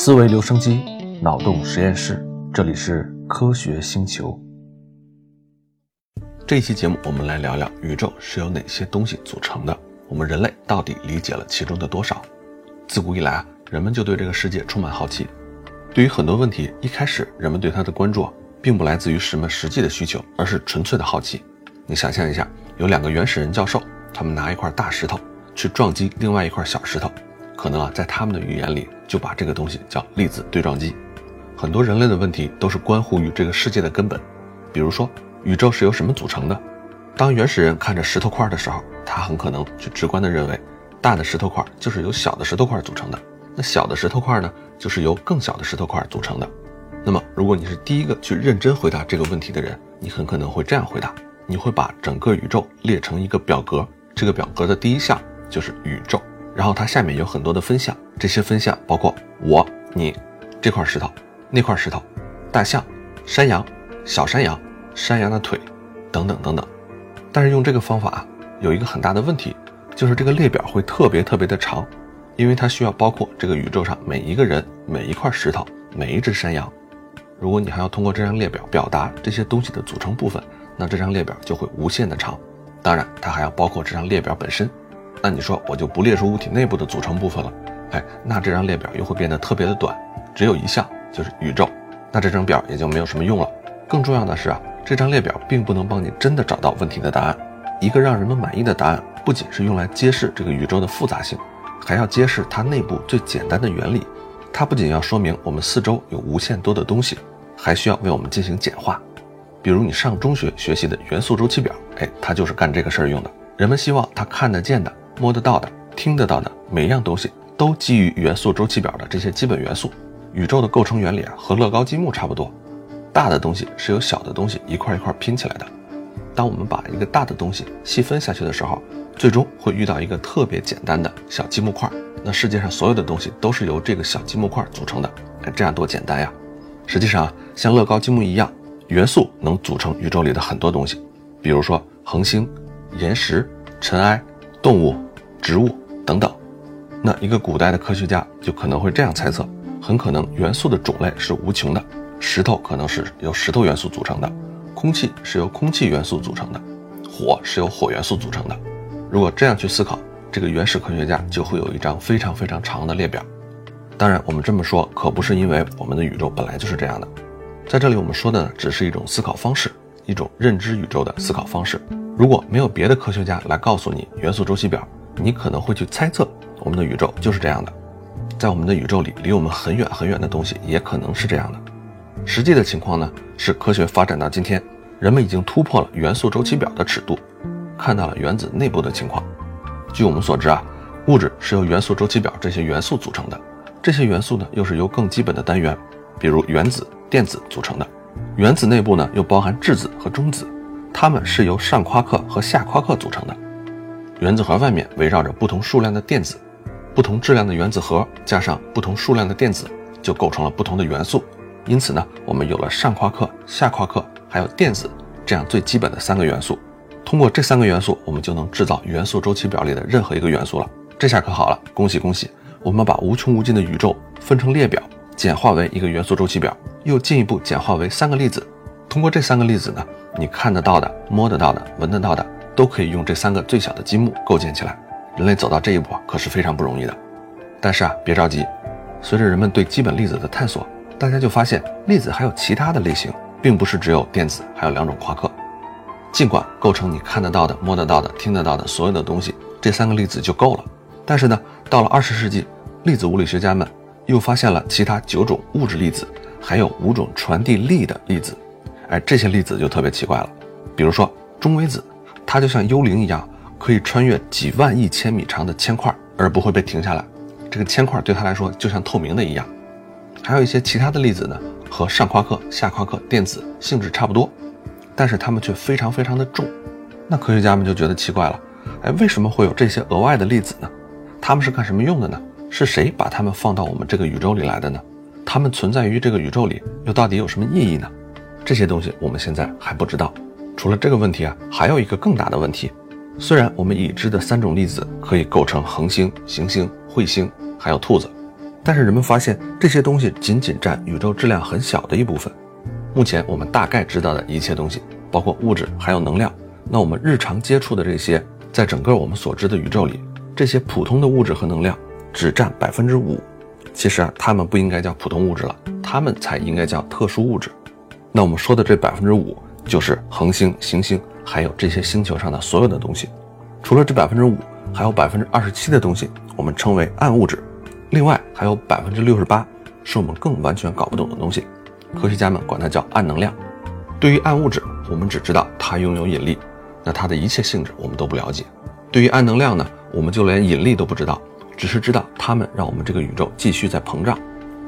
思维留声机，脑洞实验室，这里是科学星球。这一期节目，我们来聊聊宇宙是由哪些东西组成的？我们人类到底理解了其中的多少？自古以来啊，人们就对这个世界充满好奇。对于很多问题，一开始人们对它的关注，并不来自于什么实际的需求，而是纯粹的好奇。你想象一下，有两个原始人教授，他们拿一块大石头去撞击另外一块小石头。可能啊，在他们的语言里，就把这个东西叫粒子对撞机。很多人类的问题都是关乎于这个世界的根本，比如说宇宙是由什么组成的。当原始人看着石头块的时候，他很可能就直观的认为，大的石头块就是由小的石头块组成的，那小的石头块呢，就是由更小的石头块组成的。那么，如果你是第一个去认真回答这个问题的人，你很可能会这样回答：你会把整个宇宙列成一个表格，这个表格的第一项就是宇宙。然后它下面有很多的分项，这些分项包括我、你、这块石头、那块石头、大象、山羊、小山羊、山羊的腿，等等等等。但是用这个方法有一个很大的问题，就是这个列表会特别特别的长，因为它需要包括这个宇宙上每一个人、每一块石头、每一只山羊。如果你还要通过这张列表表达这些东西的组成部分，那这张列表就会无限的长。当然，它还要包括这张列表本身。那你说我就不列出物体内部的组成部分了，哎，那这张列表又会变得特别的短，只有一项就是宇宙，那这张表也就没有什么用了。更重要的是啊，这张列表并不能帮你真的找到问题的答案。一个让人们满意的答案，不仅是用来揭示这个宇宙的复杂性，还要揭示它内部最简单的原理。它不仅要说明我们四周有无限多的东西，还需要为我们进行简化。比如你上中学学习的元素周期表，哎，它就是干这个事儿用的。人们希望它看得见的。摸得到的、听得到的每一样东西，都基于元素周期表的这些基本元素。宇宙的构成原理啊，和乐高积木差不多。大的东西是由小的东西一块一块拼起来的。当我们把一个大的东西细分下去的时候，最终会遇到一个特别简单的小积木块。那世界上所有的东西都是由这个小积木块组成的。哎，这样多简单呀！实际上啊，像乐高积木一样，元素能组成宇宙里的很多东西，比如说恒星、岩石、尘埃、动物。植物等等，那一个古代的科学家就可能会这样猜测：很可能元素的种类是无穷的，石头可能是由石头元素组成的，空气是由空气元素组成的，火是由火元素组成的。如果这样去思考，这个原始科学家就会有一张非常非常长的列表。当然，我们这么说可不是因为我们的宇宙本来就是这样的，在这里我们说的呢，只是一种思考方式，一种认知宇宙的思考方式。如果没有别的科学家来告诉你元素周期表，你可能会去猜测，我们的宇宙就是这样的，在我们的宇宙里，离我们很远很远的东西也可能是这样的。实际的情况呢，是科学发展到今天，人们已经突破了元素周期表的尺度，看到了原子内部的情况。据我们所知啊，物质是由元素周期表这些元素组成的，这些元素呢，又是由更基本的单元，比如原子、电子组成的。原子内部呢，又包含质子和中子，它们是由上夸克和下夸克组成的。原子核外面围绕着不同数量的电子，不同质量的原子核加上不同数量的电子，就构成了不同的元素。因此呢，我们有了上夸克、下夸克，还有电子这样最基本的三个元素。通过这三个元素，我们就能制造元素周期表里的任何一个元素了。这下可好了，恭喜恭喜！我们把无穷无尽的宇宙分成列表，简化为一个元素周期表，又进一步简化为三个粒子。通过这三个粒子呢，你看得到的、摸得到的、闻得到的。都可以用这三个最小的积木构建起来。人类走到这一步可是非常不容易的。但是啊，别着急，随着人们对基本粒子的探索，大家就发现粒子还有其他的类型，并不是只有电子，还有两种夸克。尽管构成你看得到的、摸得到的、听得到的所有的东西，这三个粒子就够了。但是呢，到了二十世纪，粒子物理学家们又发现了其他九种物质粒子，还有五种传递力的粒子。哎，这些粒子就特别奇怪了，比如说中微子。它就像幽灵一样，可以穿越几万亿千米长的铅块，而不会被停下来。这个铅块对它来说就像透明的一样。还有一些其他的粒子呢，和上夸克、下夸克电子性质差不多，但是它们却非常非常的重。那科学家们就觉得奇怪了，哎，为什么会有这些额外的粒子呢？它们是干什么用的呢？是谁把它们放到我们这个宇宙里来的呢？它们存在于这个宇宙里又到底有什么意义呢？这些东西我们现在还不知道。除了这个问题啊，还有一个更大的问题。虽然我们已知的三种粒子可以构成恒星、行星、彗星，还有兔子，但是人们发现这些东西仅仅占宇宙质量很小的一部分。目前我们大概知道的一切东西，包括物质还有能量，那我们日常接触的这些，在整个我们所知的宇宙里，这些普通的物质和能量只占百分之五。其实啊，它们不应该叫普通物质了，它们才应该叫特殊物质。那我们说的这百分之五，就是恒星、行星，还有这些星球上的所有的东西。除了这百分之五，还有百分之二十七的东西，我们称为暗物质。另外还有百分之六十八是我们更完全搞不懂的东西，科学家们管它叫暗能量。对于暗物质，我们只知道它拥有引力，那它的一切性质我们都不了解。对于暗能量呢，我们就连引力都不知道，只是知道它们让我们这个宇宙继续在膨胀。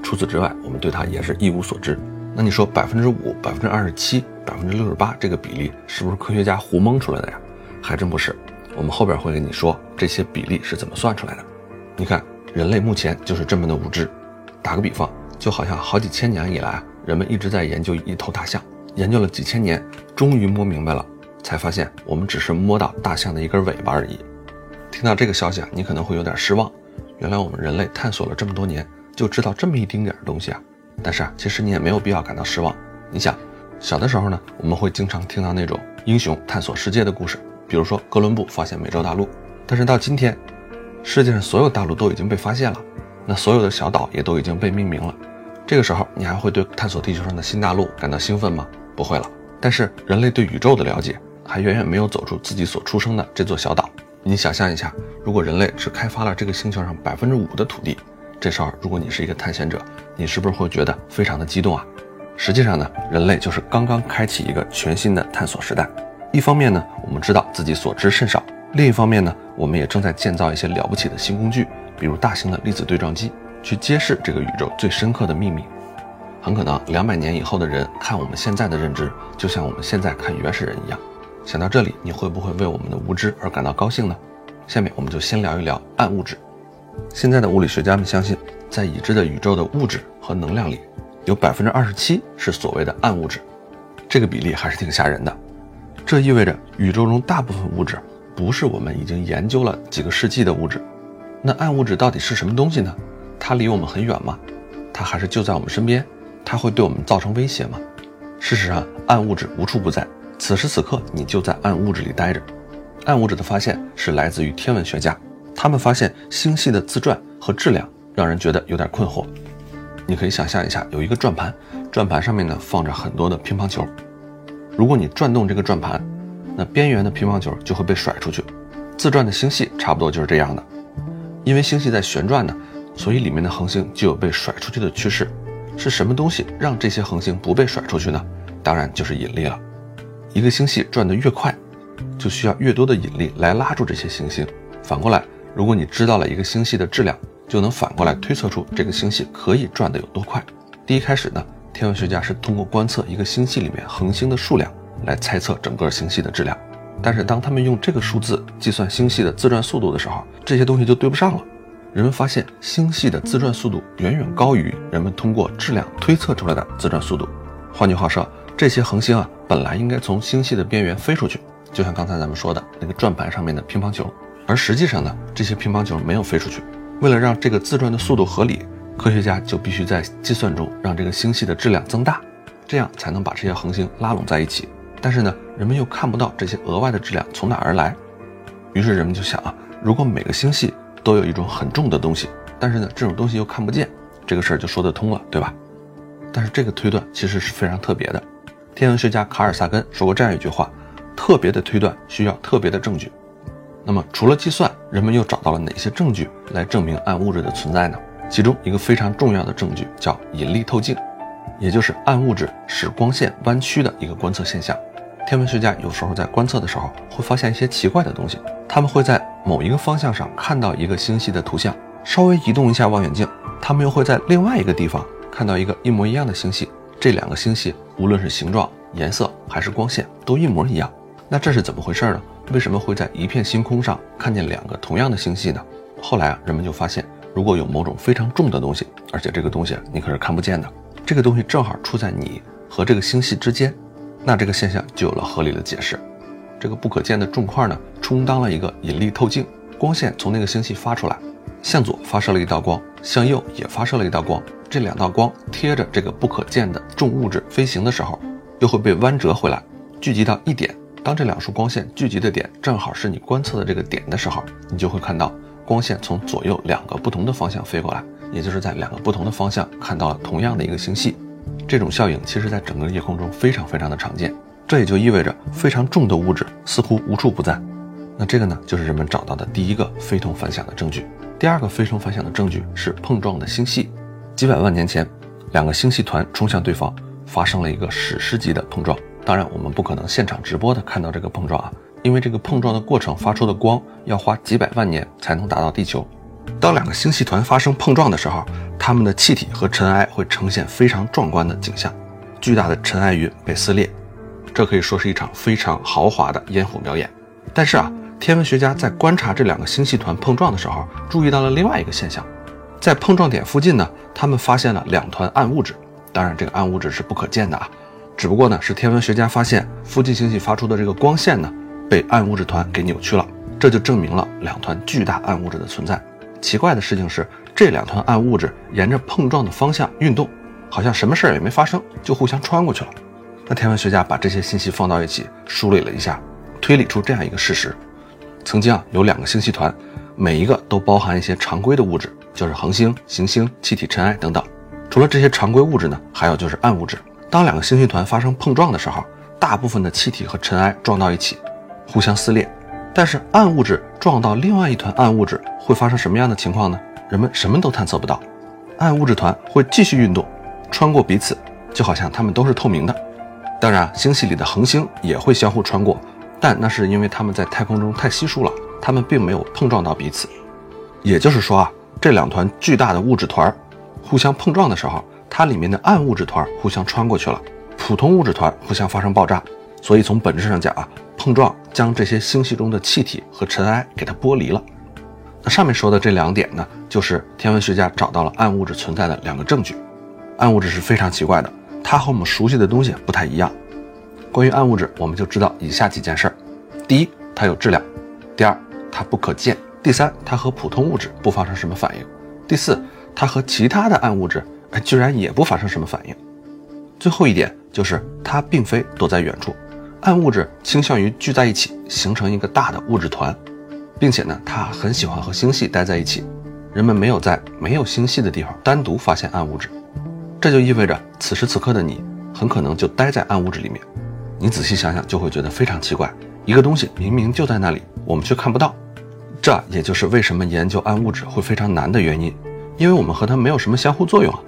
除此之外，我们对它也是一无所知。那你说百分之五、百分之二十七、百分之六十八这个比例是不是科学家胡蒙出来的呀？还真不是。我们后边会跟你说这些比例是怎么算出来的。你看。人类目前就是这么的无知。打个比方，就好像好几千年以来，人们一直在研究一头大象，研究了几千年，终于摸明白了，才发现我们只是摸到大象的一根尾巴而已。听到这个消息啊，你可能会有点失望。原来我们人类探索了这么多年，就知道这么一丁点东西啊。但是啊，其实你也没有必要感到失望。你想，小的时候呢，我们会经常听到那种英雄探索世界的故事，比如说哥伦布发现美洲大陆。但是到今天，世界上所有大陆都已经被发现了，那所有的小岛也都已经被命名了。这个时候，你还会对探索地球上的新大陆感到兴奋吗？不会了。但是，人类对宇宙的了解还远远没有走出自己所出生的这座小岛。你想象一下，如果人类只开发了这个星球上百分之五的土地，这时候如果你是一个探险者，你是不是会觉得非常的激动啊？实际上呢，人类就是刚刚开启一个全新的探索时代。一方面呢，我们知道自己所知甚少。另一方面呢，我们也正在建造一些了不起的新工具，比如大型的粒子对撞机，去揭示这个宇宙最深刻的秘密。很可能两百年以后的人看我们现在的认知，就像我们现在看原始人一样。想到这里，你会不会为我们的无知而感到高兴呢？下面我们就先聊一聊暗物质。现在的物理学家们相信，在已知的宇宙的物质和能量里，有百分之二十七是所谓的暗物质，这个比例还是挺吓人的。这意味着宇宙中大部分物质。不是我们已经研究了几个世纪的物质，那暗物质到底是什么东西呢？它离我们很远吗？它还是就在我们身边？它会对我们造成威胁吗？事实上，暗物质无处不在，此时此刻你就在暗物质里待着。暗物质的发现是来自于天文学家，他们发现星系的自转和质量让人觉得有点困惑。你可以想象一下，有一个转盘，转盘上面呢放着很多的乒乓球，如果你转动这个转盘。那边缘的乒乓球就会被甩出去，自转的星系差不多就是这样的。因为星系在旋转呢，所以里面的恒星就有被甩出去的趋势。是什么东西让这些恒星不被甩出去呢？当然就是引力了。一个星系转得越快，就需要越多的引力来拉住这些行星。反过来，如果你知道了一个星系的质量，就能反过来推测出这个星系可以转得有多快。第一开始呢，天文学家是通过观测一个星系里面恒星的数量。来猜测整个星系的质量，但是当他们用这个数字计算星系的自转速度的时候，这些东西就对不上了。人们发现星系的自转速度远远高于人们通过质量推测出来的自转速度。换句话说，这些恒星啊，本来应该从星系的边缘飞出去，就像刚才咱们说的那个转盘上面的乒乓球，而实际上呢，这些乒乓球没有飞出去。为了让这个自转的速度合理，科学家就必须在计算中让这个星系的质量增大，这样才能把这些恒星拉拢在一起。但是呢，人们又看不到这些额外的质量从哪而来，于是人们就想啊，如果每个星系都有一种很重的东西，但是呢，这种东西又看不见，这个事儿就说得通了，对吧？但是这个推断其实是非常特别的。天文学家卡尔萨根说过这样一句话：特别的推断需要特别的证据。那么除了计算，人们又找到了哪些证据来证明暗物质的存在呢？其中一个非常重要的证据叫引力透镜，也就是暗物质使光线弯曲的一个观测现象。天文学家有时候在观测的时候会发现一些奇怪的东西，他们会在某一个方向上看到一个星系的图像，稍微移动一下望远镜，他们又会在另外一个地方看到一个一模一样的星系。这两个星系无论是形状、颜色还是光线都一模一样。那这是怎么回事呢？为什么会在一片星空上看见两个同样的星系呢？后来啊，人们就发现，如果有某种非常重的东西，而且这个东西你可是看不见的，这个东西正好处在你和这个星系之间。那这个现象就有了合理的解释，这个不可见的重块呢，充当了一个引力透镜，光线从那个星系发出来，向左发射了一道光，向右也发射了一道光。这两道光贴着这个不可见的重物质飞行的时候，又会被弯折回来，聚集到一点。当这两束光线聚集的点正好是你观测的这个点的时候，你就会看到光线从左右两个不同的方向飞过来，也就是在两个不同的方向看到了同样的一个星系。这种效应其实在整个夜空中非常非常的常见。这也就意味着非常重的物质似乎无处不在。那这个呢，就是人们找到的第一个非同凡响的证据。第二个非同凡响的证据是碰撞的星系。几百万年前，两个星系团冲向对方，发生了一个史诗级的碰撞。当然，我们不可能现场直播的看到这个碰撞啊，因为这个碰撞的过程发出的光要花几百万年才能达到地球。当两个星系团发生碰撞的时候，它们的气体和尘埃会呈现非常壮观的景象，巨大的尘埃云被撕裂。这可以说是一场非常豪华的烟火表演，但是啊，天文学家在观察这两个星系团碰撞的时候，注意到了另外一个现象，在碰撞点附近呢，他们发现了两团暗物质，当然这个暗物质是不可见的啊，只不过呢是天文学家发现附近星系发出的这个光线呢，被暗物质团给扭曲了，这就证明了两团巨大暗物质的存在。奇怪的事情是，这两团暗物质沿着碰撞的方向运动，好像什么事儿也没发生，就互相穿过去了。那天文学家把这些信息放到一起梳理了一下，推理出这样一个事实：曾经啊有两个星系团，每一个都包含一些常规的物质，就是恒星、行星、气体、尘埃等等。除了这些常规物质呢，还有就是暗物质。当两个星系团发生碰撞的时候，大部分的气体和尘埃撞到一起，互相撕裂。但是暗物质撞到另外一团暗物质会发生什么样的情况呢？人们什么都探测不到。暗物质团会继续运动，穿过彼此，就好像它们都是透明的。当然，星系里的恒星也会相互穿过，但那是因为它们在太空中太稀疏了，它们并没有碰撞到彼此。也就是说啊，这两团巨大的物质团互相碰撞的时候，它里面的暗物质团互相穿过去了，普通物质团互相发生爆炸。所以从本质上讲啊，碰撞将这些星系中的气体和尘埃给它剥离了。那上面说的这两点呢，就是天文学家找到了暗物质存在的两个证据。暗物质是非常奇怪的。它和我们熟悉的东西不太一样。关于暗物质，我们就知道以下几件事儿：第一，它有质量；第二，它不可见；第三，它和普通物质不发生什么反应；第四，它和其他的暗物质，哎，居然也不发生什么反应。最后一点就是它并非躲在远处，暗物质倾向于聚在一起，形成一个大的物质团，并且呢，它很喜欢和星系待在一起。人们没有在没有星系的地方单独发现暗物质。这就意味着，此时此刻的你很可能就待在暗物质里面。你仔细想想，就会觉得非常奇怪：一个东西明明就在那里，我们却看不到。这也就是为什么研究暗物质会非常难的原因，因为我们和它没有什么相互作用啊。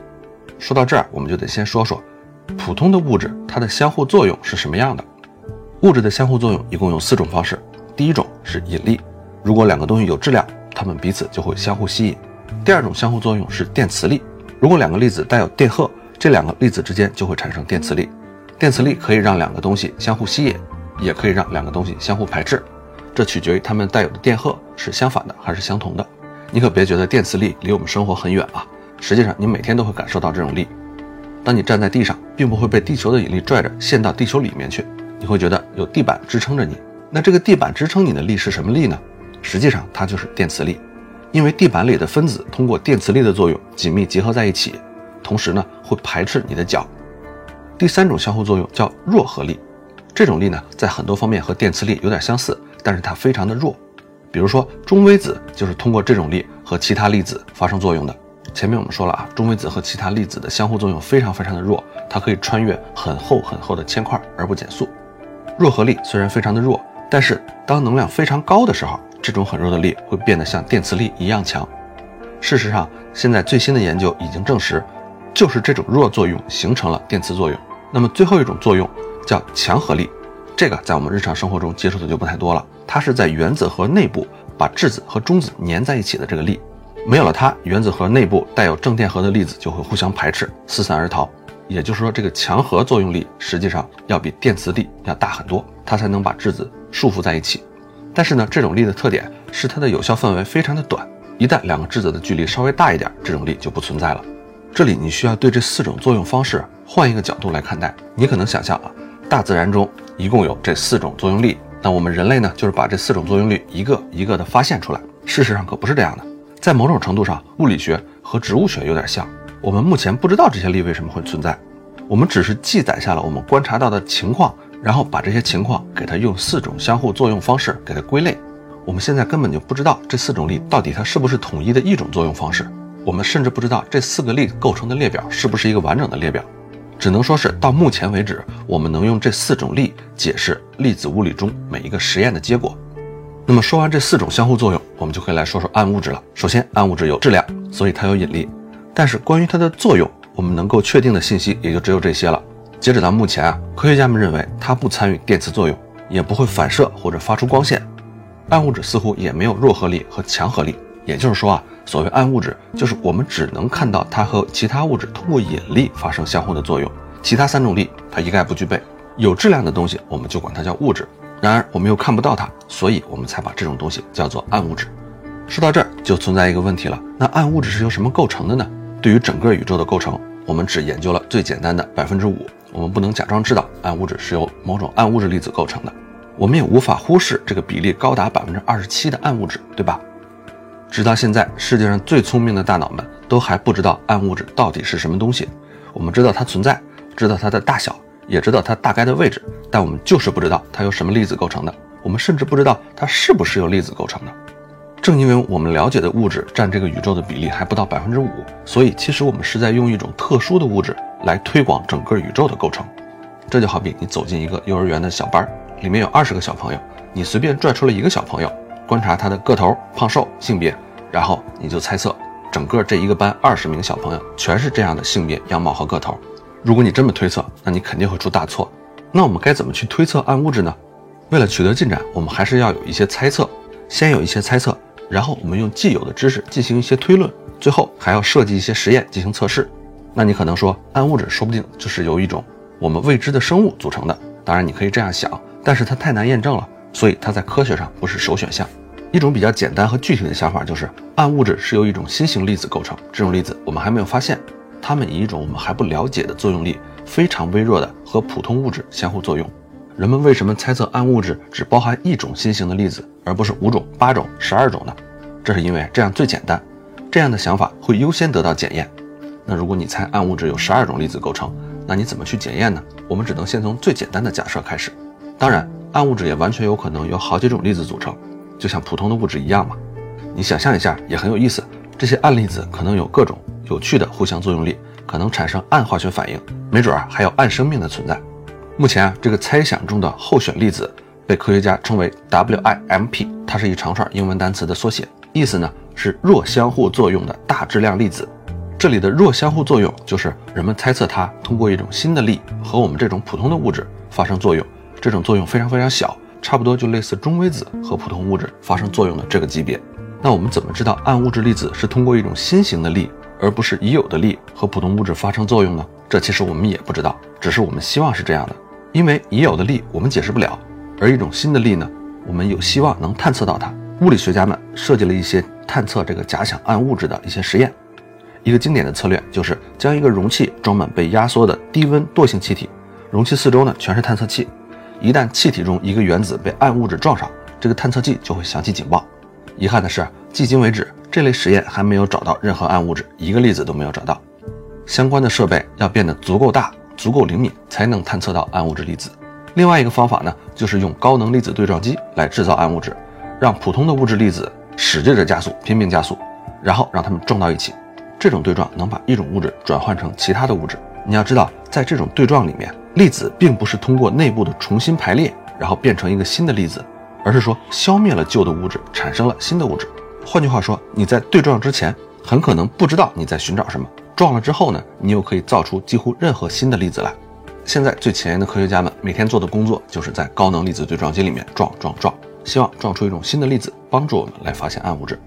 说到这儿，我们就得先说说普通的物质它的相互作用是什么样的。物质的相互作用一共有四种方式。第一种是引力，如果两个东西有质量，它们彼此就会相互吸引。第二种相互作用是电磁力。如果两个粒子带有电荷，这两个粒子之间就会产生电磁力。电磁力可以让两个东西相互吸引，也可以让两个东西相互排斥，这取决于它们带有的电荷是相反的还是相同的。你可别觉得电磁力离我们生活很远啊，实际上你每天都会感受到这种力。当你站在地上，并不会被地球的引力拽着陷到地球里面去，你会觉得有地板支撑着你。那这个地板支撑你的力是什么力呢？实际上它就是电磁力。因为地板里的分子通过电磁力的作用紧密结合在一起，同时呢会排斥你的脚。第三种相互作用叫弱合力，这种力呢在很多方面和电磁力有点相似，但是它非常的弱。比如说中微子就是通过这种力和其他粒子发生作用的。前面我们说了啊，中微子和其他粒子的相互作用非常非常的弱，它可以穿越很厚很厚的铅块而不减速。弱合力虽然非常的弱，但是当能量非常高的时候。这种很弱的力会变得像电磁力一样强。事实上，现在最新的研究已经证实，就是这种弱作用形成了电磁作用。那么最后一种作用叫强合力，这个在我们日常生活中接触的就不太多了。它是在原子核内部把质子和中子粘在一起的这个力，没有了它，原子核内部带有正电荷的粒子就会互相排斥，四散而逃。也就是说，这个强核作用力实际上要比电磁力要大很多，它才能把质子束缚在一起。但是呢，这种力的特点是它的有效范围非常的短，一旦两个质子的距离稍微大一点，这种力就不存在了。这里你需要对这四种作用方式换一个角度来看待。你可能想象啊，大自然中一共有这四种作用力，那我们人类呢，就是把这四种作用力一个一个的发现出来。事实上可不是这样的。在某种程度上，物理学和植物学有点像。我们目前不知道这些力为什么会存在，我们只是记载下了我们观察到的情况，然后把这些情况给它用四种相互作用方式给它归类。我们现在根本就不知道这四种力到底它是不是统一的一种作用方式，我们甚至不知道这四个力构成的列表是不是一个完整的列表，只能说是到目前为止，我们能用这四种力解释粒子物理中每一个实验的结果。那么说完这四种相互作用，我们就可以来说说暗物质了。首先，暗物质有质量，所以它有引力。但是关于它的作用，我们能够确定的信息也就只有这些了。截止到目前啊，科学家们认为它不参与电磁作用，也不会反射或者发出光线。暗物质似乎也没有弱合力和强合力。也就是说啊，所谓暗物质，就是我们只能看到它和其他物质通过引力发生相互的作用，其他三种力它一概不具备。有质量的东西，我们就管它叫物质。然而我们又看不到它，所以我们才把这种东西叫做暗物质。说到这儿，就存在一个问题了：那暗物质是由什么构成的呢？对于整个宇宙的构成，我们只研究了最简单的百分之五。我们不能假装知道暗物质是由某种暗物质粒子构成的，我们也无法忽视这个比例高达百分之二十七的暗物质，对吧？直到现在，世界上最聪明的大脑们都还不知道暗物质到底是什么东西。我们知道它存在，知道它的大小，也知道它大概的位置，但我们就是不知道它由什么粒子构成的。我们甚至不知道它是不是由粒子构成的。正因为我们了解的物质占这个宇宙的比例还不到百分之五，所以其实我们是在用一种特殊的物质来推广整个宇宙的构成。这就好比你走进一个幼儿园的小班，里面有二十个小朋友，你随便拽出了一个小朋友，观察他的个头、胖瘦、性别，然后你就猜测整个这一个班二十名小朋友全是这样的性别、样貌和个头。如果你这么推测，那你肯定会出大错。那我们该怎么去推测暗物质呢？为了取得进展，我们还是要有一些猜测，先有一些猜测。然后我们用既有的知识进行一些推论，最后还要设计一些实验进行测试。那你可能说，暗物质说不定就是由一种我们未知的生物组成的。当然你可以这样想，但是它太难验证了，所以它在科学上不是首选项。一种比较简单和具体的想法就是，暗物质是由一种新型粒子构成，这种粒子我们还没有发现，它们以一种我们还不了解的作用力，非常微弱的和普通物质相互作用。人们为什么猜测暗物质只包含一种新型的粒子，而不是五种、八种、十二种呢？这是因为这样最简单，这样的想法会优先得到检验。那如果你猜暗物质有十二种粒子构成，那你怎么去检验呢？我们只能先从最简单的假设开始。当然，暗物质也完全有可能由好几种粒子组成，就像普通的物质一样嘛。你想象一下，也很有意思。这些暗粒子可能有各种有趣的互相作用力，可能产生暗化学反应，没准儿还有暗生命的存在。目前啊，这个猜想中的候选粒子被科学家称为 WIMP，它是一长串英文单词的缩写，意思呢是弱相互作用的大质量粒子。这里的弱相互作用就是人们猜测它通过一种新的力和我们这种普通的物质发生作用，这种作用非常非常小，差不多就类似中微子和普通物质发生作用的这个级别。那我们怎么知道暗物质粒子是通过一种新型的力，而不是已有的力和普通物质发生作用呢？这其实我们也不知道，只是我们希望是这样的。因为已有的力我们解释不了，而一种新的力呢，我们有希望能探测到它。物理学家们设计了一些探测这个假想暗物质的一些实验。一个经典的策略就是将一个容器装满被压缩的低温惰性气体，容器四周呢全是探测器。一旦气体中一个原子被暗物质撞上，这个探测器就会响起警报。遗憾的是，迄今为止这类实验还没有找到任何暗物质，一个粒子都没有找到。相关的设备要变得足够大。足够灵敏才能探测到暗物质粒子。另外一个方法呢，就是用高能粒子对撞机来制造暗物质，让普通的物质粒子使劲的加速，拼命加速，然后让它们撞到一起。这种对撞能把一种物质转换成其他的物质。你要知道，在这种对撞里面，粒子并不是通过内部的重新排列，然后变成一个新的粒子，而是说消灭了旧的物质，产生了新的物质。换句话说，你在对撞之前，很可能不知道你在寻找什么。撞了之后呢，你又可以造出几乎任何新的粒子来。现在最前沿的科学家们每天做的工作，就是在高能粒子对撞机里面撞撞撞，希望撞出一种新的粒子，帮助我们来发现暗物质。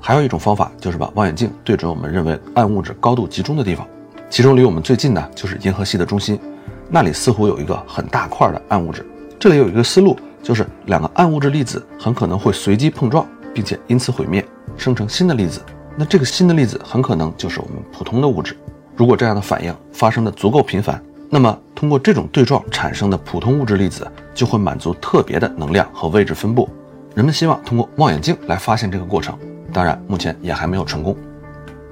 还有一种方法，就是把望远镜对准我们认为暗物质高度集中的地方，其中离我们最近的就是银河系的中心，那里似乎有一个很大块的暗物质。这里有一个思路，就是两个暗物质粒子很可能会随机碰撞，并且因此毁灭，生成新的粒子。那这个新的粒子很可能就是我们普通的物质。如果这样的反应发生的足够频繁，那么通过这种对撞产生的普通物质粒子就会满足特别的能量和位置分布。人们希望通过望远镜来发现这个过程。当然目前也还没有成功。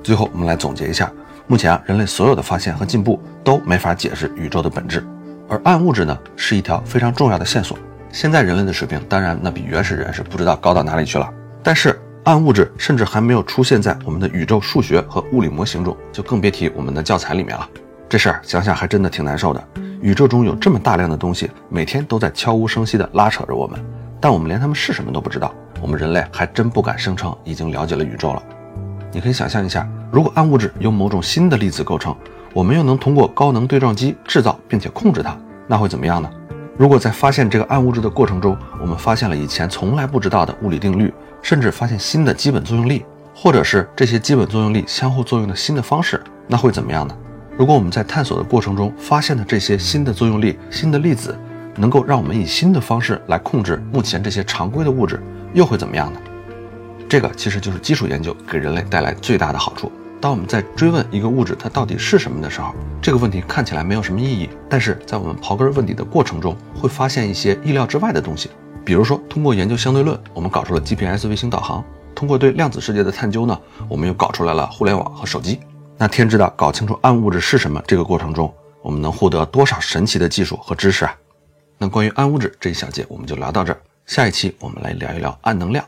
最后我们来总结一下，目前啊人类所有的发现和进步都没法解释宇宙的本质，而暗物质呢是一条非常重要的线索。现在人类的水平当然那比原始人是不知道高到哪里去了，但是暗物质甚至还没有出现在我们的宇宙数学和物理模型中，就更别提我们的教材里面了。这事儿想想还真的挺难受的。宇宙中有这么大量的东西，每天都在悄无声息地拉扯着我们，但我们连它们是什么都不知道。我们人类还真不敢声称已经了解了宇宙了。你可以想象一下，如果暗物质由某种新的粒子构成，我们又能通过高能对撞机制造并且控制它，那会怎么样呢？如果在发现这个暗物质的过程中，我们发现了以前从来不知道的物理定律，甚至发现新的基本作用力，或者是这些基本作用力相互作用的新的方式，那会怎么样呢？如果我们在探索的过程中发现的这些新的作用力、新的粒子，能够让我们以新的方式来控制目前这些常规的物质，又会怎么样呢？这个其实就是基础研究给人类带来最大的好处。当我们在追问一个物质它到底是什么的时候，这个问题看起来没有什么意义，但是在我们刨根问底的过程中，会发现一些意料之外的东西。比如说，通过研究相对论，我们搞出了 GPS 卫星导航；通过对量子世界的探究呢，我们又搞出来了互联网和手机。那天知道搞清楚暗物质是什么这个过程中，我们能获得多少神奇的技术和知识啊？那关于暗物质这一小节我们就聊到这儿，下一期我们来聊一聊暗能量。